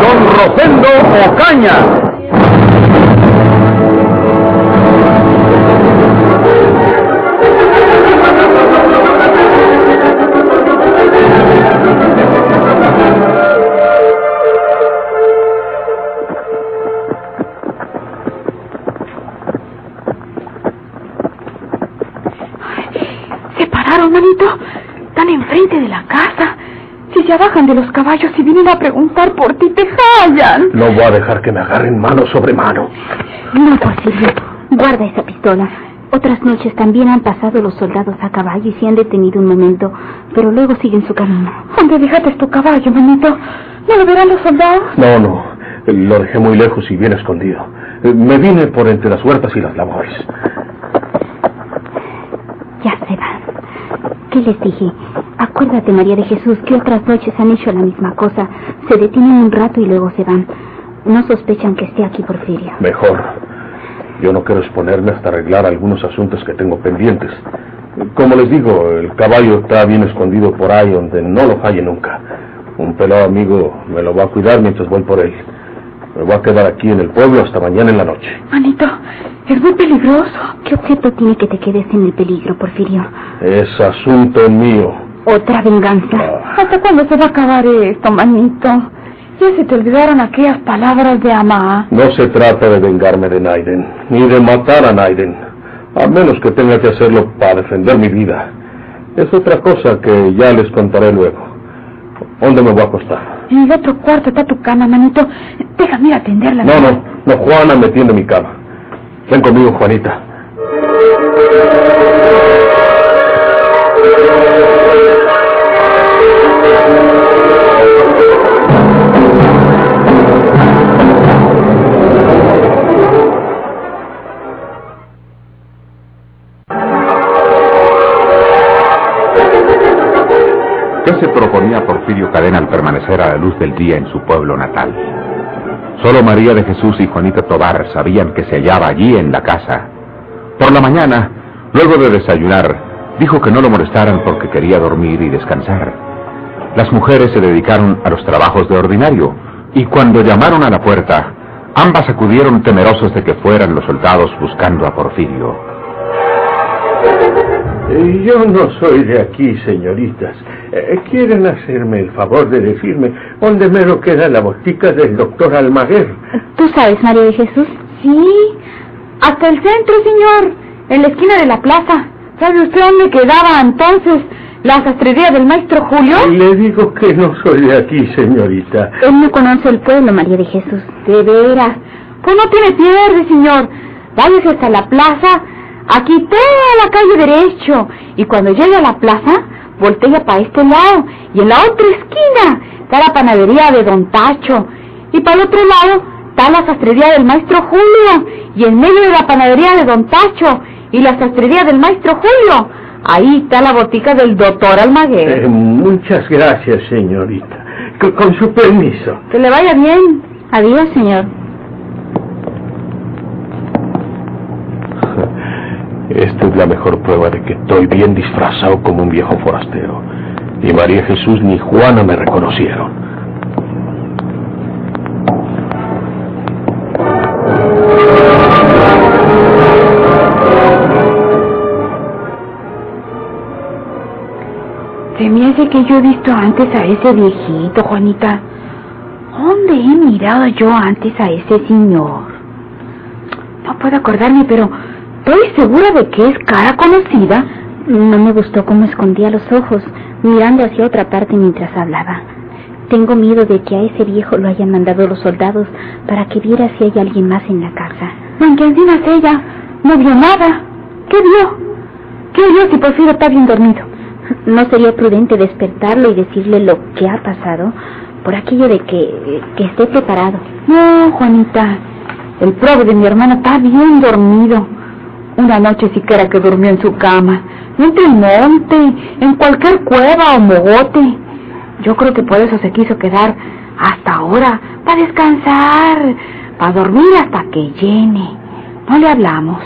Don Rosendo Ocaña. De los caballos y vienen a preguntar por ti, te hallan. No voy a dejar que me agarren mano sobre mano. No, Porfirio. Guarda esa pistola. Otras noches también han pasado los soldados a caballo y se han detenido un momento, pero luego siguen su camino. ¿Dónde dejaste tu caballo, manito? ¿No lo verán los soldados? No, no. Lo dejé muy lejos y bien escondido. Me vine por entre las huertas y las labores. Ya se van. ¿Qué les dije? Acuérdate, María de Jesús, que otras noches han hecho la misma cosa. Se detienen un rato y luego se van. No sospechan que esté aquí Porfirio. Mejor. Yo no quiero exponerme hasta arreglar algunos asuntos que tengo pendientes. Como les digo, el caballo está bien escondido por ahí donde no lo falle nunca. Un pelado amigo me lo va a cuidar mientras voy por él. Me voy a quedar aquí en el pueblo hasta mañana en la noche. Manito, es muy peligroso. ¿Qué objeto tiene que te quedes en el peligro, Porfirio? Es asunto mío. ¿Otra venganza? ¿Hasta cuándo se va a acabar esto, manito? Ya se te olvidaron aquellas palabras de Amá. No se trata de vengarme de Naiden, ni de matar a Naiden, a menos que tenga que hacerlo para defender mi vida. Es otra cosa que ya les contaré luego. ¿Dónde me voy a acostar? En el otro cuarto está tu cama, manito. Déjame ir a atenderla. No, no, no, Juana me tiende mi cama. Ven conmigo, Juanita. ¿Qué se proponía Porfirio Cadena al permanecer a la luz del día en su pueblo natal? Solo María de Jesús y Juanita Tobar sabían que se hallaba allí en la casa. Por la mañana, luego de desayunar, dijo que no lo molestaran porque quería dormir y descansar. Las mujeres se dedicaron a los trabajos de ordinario y cuando llamaron a la puerta, ambas acudieron temerosos de que fueran los soldados buscando a Porfirio. Yo no soy de aquí, señoritas. Eh, ¿Quieren hacerme el favor de decirme dónde mero queda la botica del doctor Almaguer? ¿Tú sabes, María de Jesús? Sí, hasta el centro, señor, en la esquina de la plaza. ¿Sabe usted dónde quedaba entonces la sastrería del maestro Julio? Le digo que no soy de aquí, señorita. Él no conoce el pueblo, María de Jesús. De veras. Pues no tiene pierde, señor. Váyase hasta la plaza, aquí toda la calle derecho. Y cuando llegue a la plaza, voltea para este lado. Y en la otra esquina está la panadería de Don Tacho. Y para el otro lado está la sastrería del maestro Julio. Y en medio de la panadería de Don Tacho y la sastrería del maestro Julio, ahí está la botica del doctor Almaguer. Eh, muchas gracias, señorita. C- con su permiso. Que le vaya bien. Adiós, señor. Esta es la mejor prueba de que estoy bien disfrazado como un viejo forastero. Ni María Jesús ni Juana me reconocieron. Hace que yo he visto antes a ese viejito, Juanita. ¿Dónde he mirado yo antes a ese señor? No puedo acordarme, pero estoy segura de que es cara conocida. No me gustó cómo escondía los ojos, mirando hacia otra parte mientras hablaba. Tengo miedo de que a ese viejo lo hayan mandado los soldados para que viera si hay alguien más en la casa. ¿En qué encima es ella? No vio nada. ¿Qué vio? ¿Qué oyó si Porfirio está bien dormido? ¿No sería prudente despertarlo y decirle lo que ha pasado? por aquello de que, que esté preparado. No, Juanita, el pobre de mi hermano está bien dormido. Una noche siquiera que durmió en su cama, entre el monte, en cualquier cueva o mogote. Yo creo que por eso se quiso quedar hasta ahora, para descansar, para dormir hasta que llene. No le hablamos.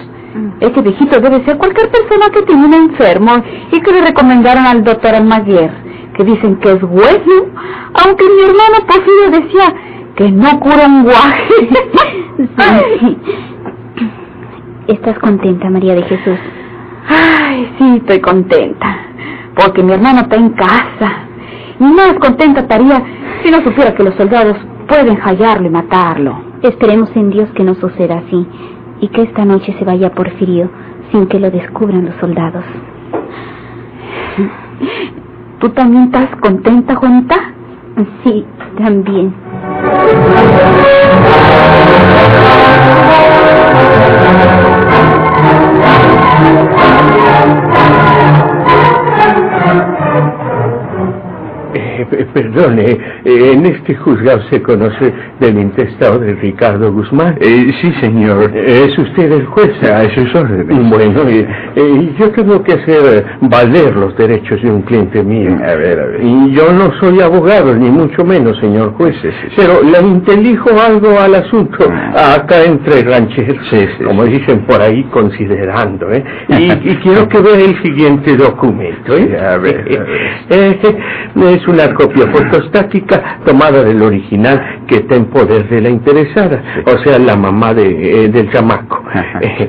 Ese viejito debe ser cualquier persona que tiene un enfermo y que le recomendaron al doctor Almaguer, que dicen que es bueno, aunque mi hermano Porfirio decía que no cura un guaje. Sí. ¿Estás contenta, María de Jesús? Ay, sí, estoy contenta, porque mi hermano está en casa. Y más contenta estaría si no supiera que los soldados pueden hallarlo y matarlo. Esperemos en Dios que no suceda así y que esta noche se vaya Porfirio sin que lo descubran los soldados. ¿Tú también estás contenta, Juanita? Sí, también. Perdone, eh, en este juzgado se conoce del intestado de Ricardo Guzmán. Eh, sí, señor. ¿Es usted el juez? A sus órdenes. Bueno, eh, eh, yo tengo que hacer valer los derechos de un cliente mío. A ver, a ver. Y yo no soy abogado, ni mucho menos, señor juez. Pero le intelijo algo al asunto, acá entre rancheros, Sí, sí, como dicen por ahí, considerando. ¿eh? Y, y quiero que vea el siguiente documento. ¿eh? A ver, a ver. Eh, es una copia fotostática tomada del original que está en poder de la interesada, o sea, la mamá de, eh, del chamaco. Eh.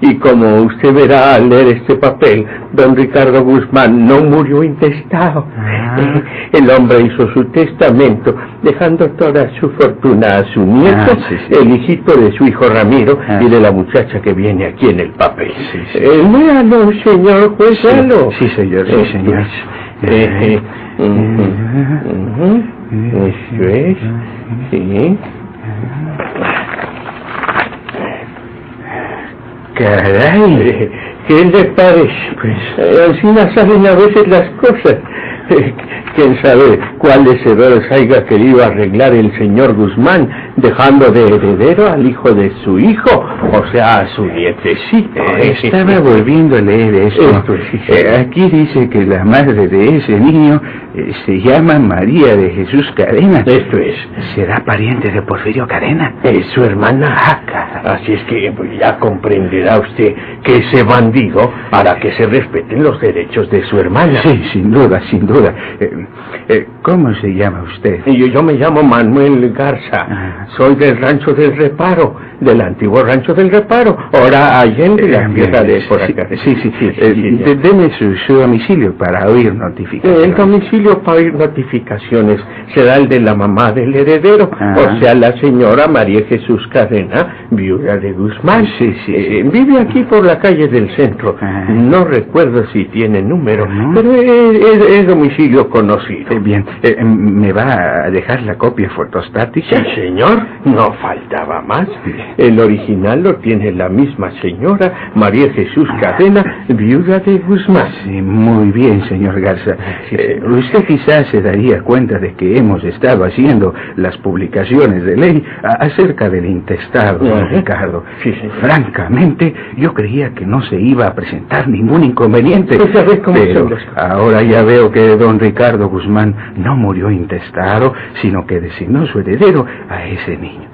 Y como usted verá al leer este papel, don Ricardo Guzmán no murió intestado. Ah. Eh, el hombre hizo su testamento, dejando toda su fortuna a su nieto, Ah, sí, sí. el hijito de su hijo Ramiro Ah. y de la muchacha que viene aquí en el papel. Sí, sí. Eh, léalo, señor juez, léalo. Sí, señor, sí, Eh, señor. Eh, ujú, ujú. Eso es, sí. Caray. ¿Qué le parece? Pues así no salen a veces las cosas. ¿Quién sabe cuáles errores haya querido arreglar el señor Guzmán, dejando de heredero al hijo de su hijo, o sea, a su nietecito? Estaba volviendo a leer sí. Eh, aquí dice que la madre de ese niño se llama María de Jesús Cadena. Esto es. ¿Será pariente de Porfirio Cadena? Es su hermana. Así es que pues, ya comprenderá usted que ese bandido hará que se respeten los derechos de su hermana. Sí, sin duda, sin duda. Eh, eh, ¿Cómo se llama usted? Yo, yo me llamo Manuel Garza. Ah. Soy del rancho del Reparo, del antiguo rancho del Reparo. Ahora allende la Eh, bien, tierra de por sí, acá. Sí, sí, sí. Eh, sí, de- deme su, su domicilio para oír notificaciones. El domicilio para oír notificaciones será el de la mamá del heredero, Ah. o sea, la señora María Jesús Cadena, viuda de Guzmán. Sí, sí, Eh, vive aquí por la calle del centro. Ah. No recuerdo si tiene número, ¿No? pero es, es- es domicilio conocido. Eh, bien, eh, ¿me va a dejar la copia fotostática? Sí, señor, no faltaba más. El original lo tiene la misma señora María Jesús Cadena, viuda de Guzmán. Sí, muy bien, señor Garza. Eh, usted quizás se daría cuenta de que hemos estado haciendo las publicaciones de ley acerca del intestado, don Ajá. Ricardo. Sí. Francamente, yo creía que no se iba a presentar ningún inconveniente. Pues cómo Pero ahora ya veo que don Ricardo Guzmán no murió intestado, sino que designó su heredero a ese niño.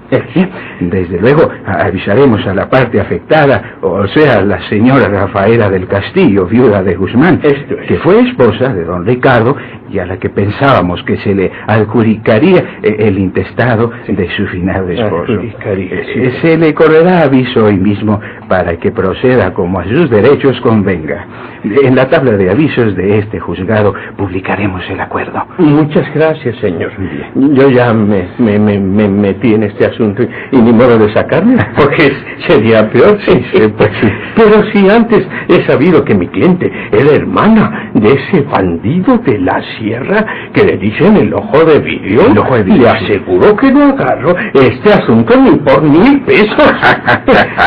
Desde luego avisaremos a la parte afectada, o sea, la señora Rafaela del Castillo, viuda de Guzmán, Esto es. que fue esposa de don Ricardo y a la que pensábamos que se le adjudicaría eh, el intestado de su finado esposo. Eh, sí. Se le correrá aviso hoy mismo para que proceda como a sus derechos convenga. En la tabla de avisos de este juzgado publicaremos el acuerdo. Muchas gracias, señor. Yo ya me, me, me, me metí en este asunto asunto y, ni modo de sacarme, porque sería peor. Sí, sí, pues Pero si antes he sabido que mi cliente era hermana de ese bandido de la sierra que le dicen el ojo de vidrio, el ojo de vidrio. le aseguro que no agarro este asunto ni por mil pesos.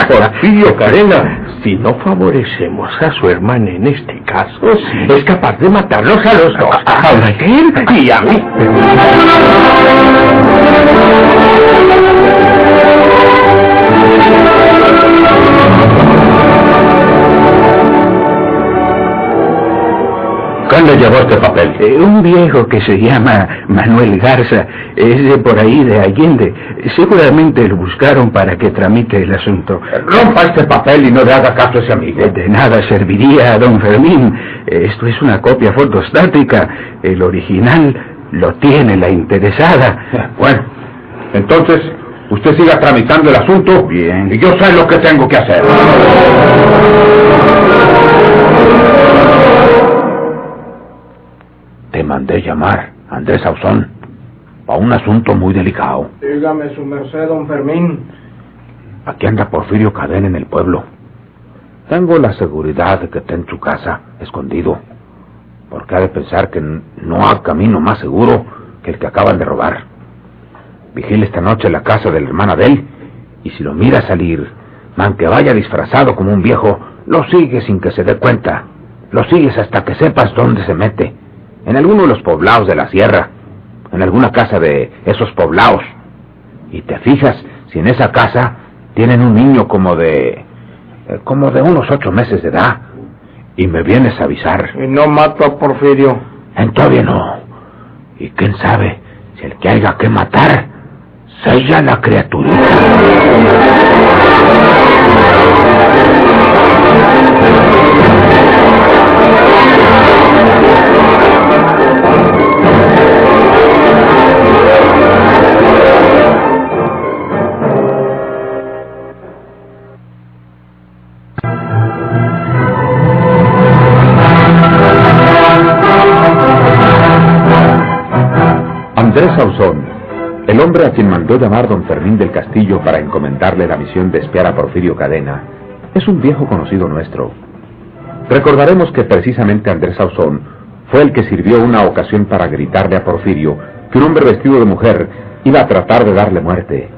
Porfirio Carena, si no favorecemos a su hermana en este caso, es capaz de matarnos a los dos, a él y a mí. ¿Quién le llevó este papel? Eh, un viejo que se llama Manuel Garza, es de por ahí de Allende. Seguramente lo buscaron para que tramite el asunto. Rompa este papel y no le haga caso a ese amigo. Eh, de nada serviría a don Fermín. Esto es una copia fotostática. El original lo tiene la interesada. Bueno, entonces usted siga tramitando el asunto. Bien. Y yo sé lo que tengo que hacer. Te mandé llamar, Andrés Ausón, a un asunto muy delicado. Dígame su merced, don Fermín. Aquí anda Porfirio Cadena en el pueblo. Tengo la seguridad de que está en su casa, escondido. Porque ha de pensar que no hay camino más seguro que el que acaban de robar. Vigile esta noche la casa de la hermana de él, y si lo mira salir, aunque vaya disfrazado como un viejo, lo sigues sin que se dé cuenta. Lo sigues hasta que sepas dónde se mete en alguno de los poblados de la sierra, en alguna casa de esos poblados. Y te fijas si en esa casa tienen un niño como de... Eh, como de unos ocho meses de edad. Y me vienes a avisar. Y no mato a Porfirio. Todavía no. Y quién sabe si el que haya que matar sea la criaturita. Llamar don Fermín del Castillo para encomendarle la misión de espiar a Porfirio Cadena, es un viejo conocido nuestro. Recordaremos que precisamente Andrés Sauzón fue el que sirvió una ocasión para gritarle a Porfirio que un hombre vestido de mujer iba a tratar de darle muerte.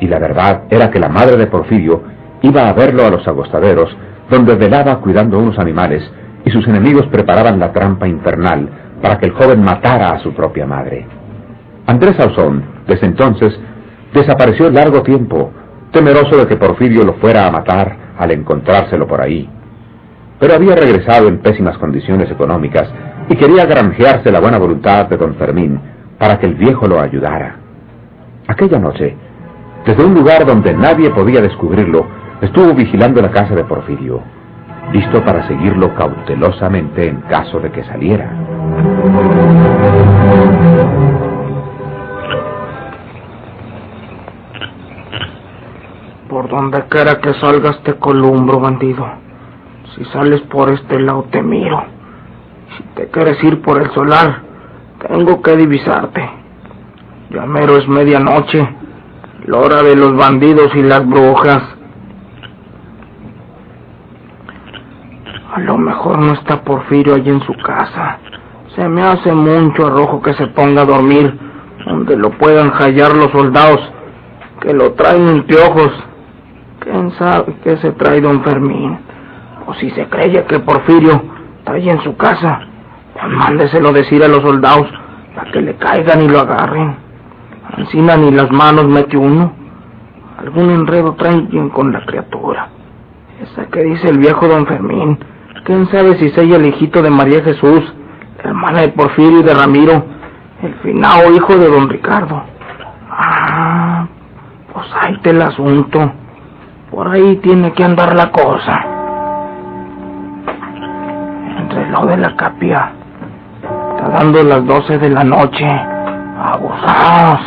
Y la verdad era que la madre de Porfirio iba a verlo a los agostaderos, donde velaba cuidando unos animales, y sus enemigos preparaban la trampa infernal para que el joven matara a su propia madre. Andrés Ausón, desde entonces, desapareció largo tiempo, temeroso de que Porfirio lo fuera a matar al encontrárselo por ahí. Pero había regresado en pésimas condiciones económicas y quería granjearse la buena voluntad de don Fermín para que el viejo lo ayudara. Aquella noche, desde un lugar donde nadie podía descubrirlo, estuvo vigilando la casa de Porfirio, listo para seguirlo cautelosamente en caso de que saliera. Por donde quiera que salgas te columbro, bandido. Si sales por este lado te miro. Si te quieres ir por el solar, tengo que divisarte. Ya mero es medianoche, la hora de los bandidos y las brujas. A lo mejor no está Porfirio allí en su casa. Se me hace mucho arrojo que se ponga a dormir donde lo puedan hallar los soldados que lo traen en piojos. ¿Quién sabe qué se trae don Fermín? O si se cree que Porfirio está ahí en su casa, pues mándeselo decir a los soldados para que le caigan y lo agarren. Encina ni las manos mete uno. Algún enredo traen con la criatura. Esa que dice el viejo don Fermín. ¿Quién sabe si es ella el hijito de María Jesús, hermana de Porfirio y de Ramiro, el finado hijo de don Ricardo? Ah, pues ahí está el asunto. Por ahí tiene que andar la cosa. Entre lo de la capia. Está dando las doce de la noche. Abusados.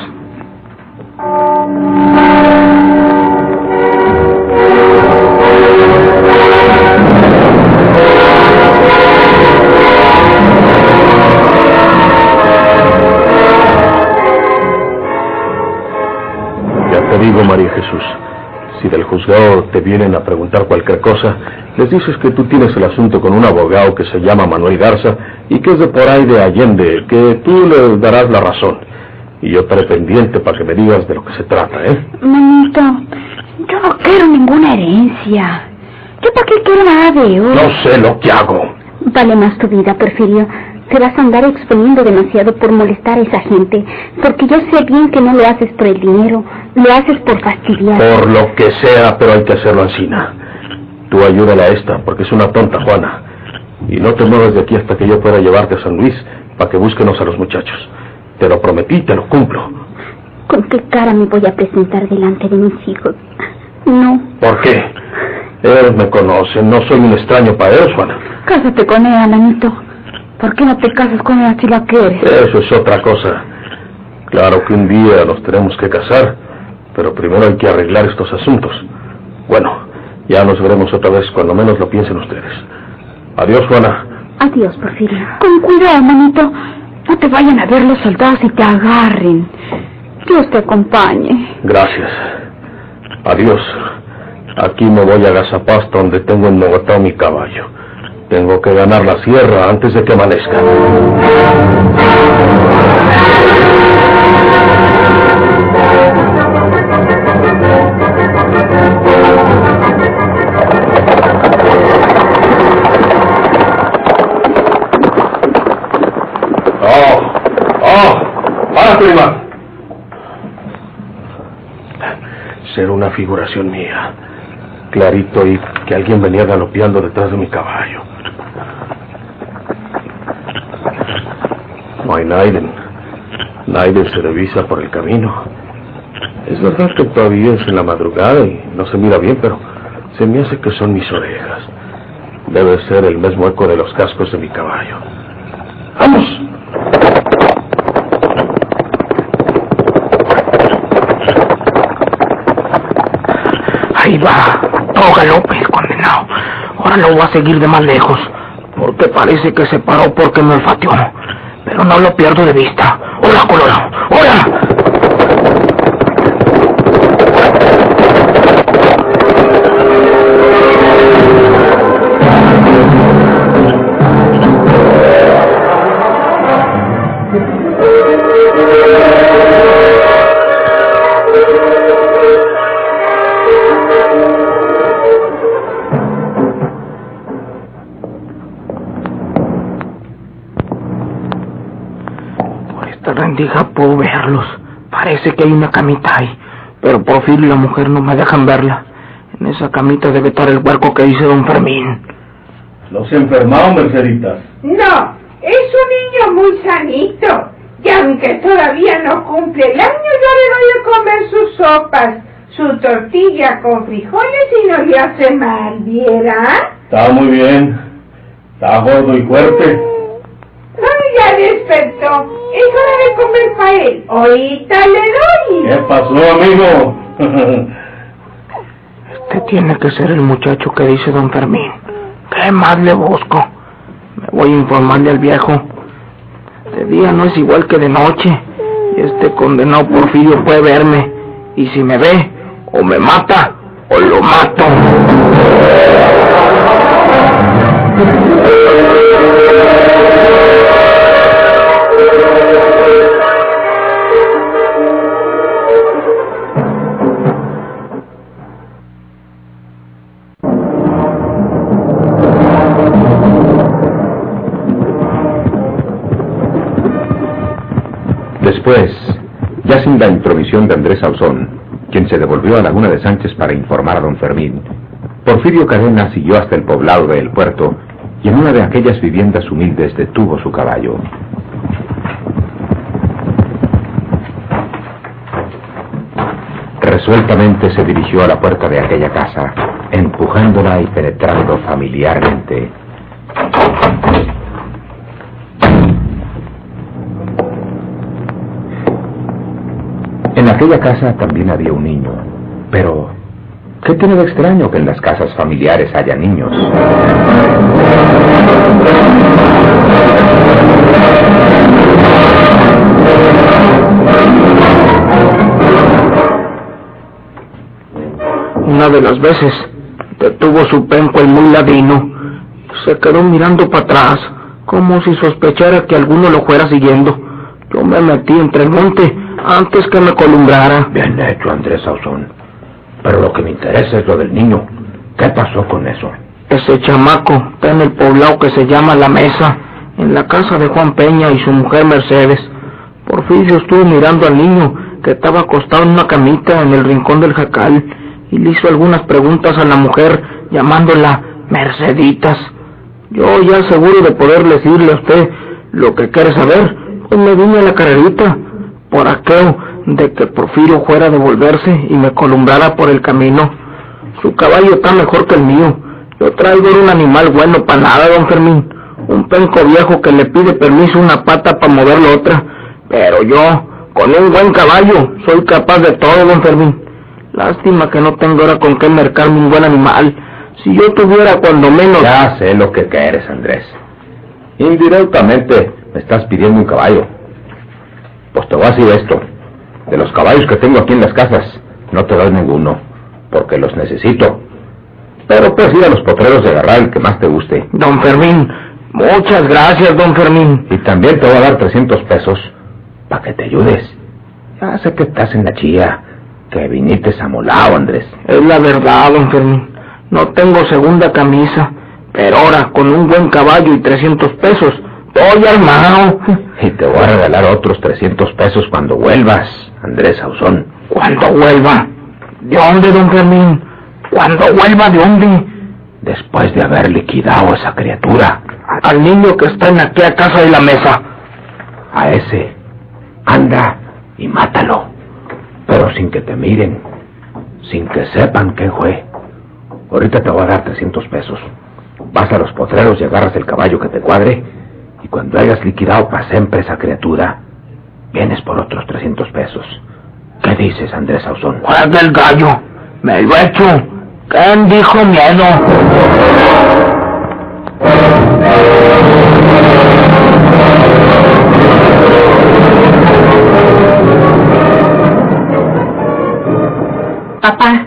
María Jesús. Si del juzgado te vienen a preguntar cualquier cosa, les dices que tú tienes el asunto con un abogado que se llama Manuel Garza y que es de por ahí de Allende, que tú le darás la razón. Y yo estaré pendiente para que me digas de lo que se trata, ¿eh? Manito, yo no quiero ninguna herencia. ¿Yo para qué quiero nada de oro? No sé lo que hago. Vale más tu vida, Porfirio. Te vas a andar exponiendo demasiado por molestar a esa gente, porque yo sé bien que no lo haces por el dinero, lo haces por fastidiar. Por lo que sea, pero hay que hacerlo encina. Tú ayúdala a esta, porque es una tonta, Juana. Y no te muevas de aquí hasta que yo pueda llevarte a San Luis para que búsquenos a los muchachos. Te lo prometí, te lo cumplo. ¿Con qué cara me voy a presentar delante de mis hijos? No. ¿Por qué? Ellos me conocen, no soy un extraño para ellos, Juana. Cásate con ella, manito. ¿Por qué no te casas con ella si la quieres? Eso es otra cosa. Claro que un día nos tenemos que casar, pero primero hay que arreglar estos asuntos. Bueno, ya nos veremos otra vez cuando menos lo piensen ustedes. Adiós, Juana. Adiós, Porfirio. Con cuidado, manito. No te vayan a ver los soldados y te agarren. Dios te acompañe. Gracias. Adiós. Aquí me voy a Gazapasta donde tengo ennogotado mi caballo. Tengo que ganar la sierra antes de que amanezca. ¡Oh! ¡Oh! ¡Para, prima! Ser una figuración mía. Clarito y que alguien venía galopeando detrás de mi caballo. No hay Naiden. Naiden se revisa por el camino. Es verdad que todavía es en la madrugada y no se mira bien, pero se me hace que son mis orejas. Debe ser el mismo eco de los cascos de mi caballo. ¡Vamos! Ahí va, todo galope, el condenado. Ahora lo voy a seguir de más lejos, porque parece que se paró porque me olfateó. Pero no lo pierdo de vista. ¡Hola, Colorado! ¡Hola! Rendija puedo verlos. Parece que hay una camita ahí. Pero Porfirio y la mujer no me dejan verla. En esa camita debe estar el huerco que dice don Fermín. ¿Los enfermados, Merceditas? No, es un niño muy sanito. Y aunque todavía no cumple el año, yo le doy a comer sus sopas, su tortilla con frijoles y no le hace mal, ¿viera? Está muy bien. Está gordo y fuerte. Ya despertó. Es hora de comer para él. Ahorita le doy. ¿Qué pasó, amigo? Este tiene que ser el muchacho que dice don Fermín. ¿Qué más le busco? Me voy a informarle al viejo. De día no es igual que de noche. Y este condenado Porfirio puede verme. Y si me ve, o me mata, o lo mato. Después, ya sin la intromisión de Andrés Ausón, quien se devolvió a Laguna de Sánchez para informar a don Fermín, Porfirio Cadena siguió hasta el poblado de El Puerto y en una de aquellas viviendas humildes detuvo su caballo. Resueltamente se dirigió a la puerta de aquella casa, empujándola y penetrando familiarmente. En aquella casa también había un niño, pero ¿qué tiene de extraño que en las casas familiares haya niños? una de las veces detuvo su penco el muy ladino. Se quedó mirando para atrás, como si sospechara que alguno lo fuera siguiendo. Yo me metí entre el monte antes que me columbrara. Bien hecho, Andrés Sauzón. Pero lo que me interesa es lo del niño. ¿Qué pasó con eso? Ese chamaco está en el poblado que se llama La Mesa, en la casa de Juan Peña y su mujer Mercedes. Porfirio estuvo mirando al niño que estaba acostado en una camita en el rincón del jacal y le hizo algunas preguntas a la mujer llamándola Merceditas. Yo ya seguro de poder decirle a usted lo que quiere saber, pues me vine a la carrerita por aquello de que Porfirio fuera a devolverse y me columbrara por el camino. Su caballo está mejor que el mío. Yo traigo un animal bueno para nada, don Fermín. Un penco viejo que le pide permiso una pata para mover la otra. Pero yo, con un buen caballo, soy capaz de todo, don Fermín. Lástima que no tengo ahora con qué mercarme un buen animal. Si yo tuviera cuando menos... Ya sé lo que quieres, Andrés. Indirectamente me estás pidiendo un caballo. Pues te voy a decir esto. De los caballos que tengo aquí en las casas, no te doy ninguno, porque los necesito. Pero puedes ir a los potreros de agarrar el que más te guste. Don Fermín, muchas gracias, don Fermín. Y también te voy a dar 300 pesos para que te ayudes. Ya sé que estás en la chía, que viniste amolado, Andrés. Es la verdad, don Fermín. No tengo segunda camisa, pero ahora con un buen caballo y 300 pesos, estoy armado. Y te voy a regalar otros 300 pesos cuando vuelvas, Andrés Ausón. ¿Cuándo vuelva? ¿De dónde, don Fermín? ¿Cuándo vuelva de dónde? Después de haber liquidado a esa criatura. Al niño que está en aquella casa de la mesa. A ese. Anda y mátalo. Pero sin que te miren. Sin que sepan quién fue. Ahorita te voy a dar 300 pesos. Vas a los potreros y agarras el caballo que te cuadre. Y cuando hayas liquidado para siempre esa criatura, vienes por otros 300 pesos. ¿Qué dices, Andrés Ausón? ¡Juega el gallo! ¡Me lo he hecho! ¿Quién dijo miedo? Papá,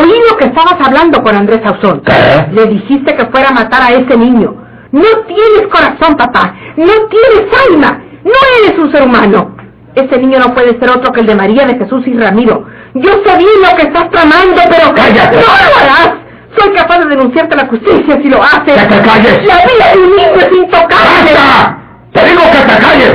oí lo que estabas hablando con Andrés Ausón. ¿Qué? Le dijiste que fuera a matar a ese niño. No tienes corazón, papá. No tienes alma. No eres un ser humano. Ese niño no puede ser otro que el de María, de Jesús y Ramiro. Yo sé bien lo que estás tramando, pero... ¡Cállate! ¡No lo harás! Soy capaz de denunciarte a la justicia si lo haces. ¡Que te calles! La vida de un niño es intocable. ¡Basta! ¡Te digo que te calles!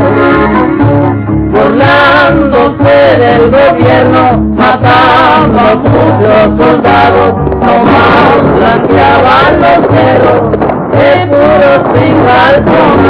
Burlándose del gobierno, matando a muchos soldados, nomás blanqueaban los cerros de puros con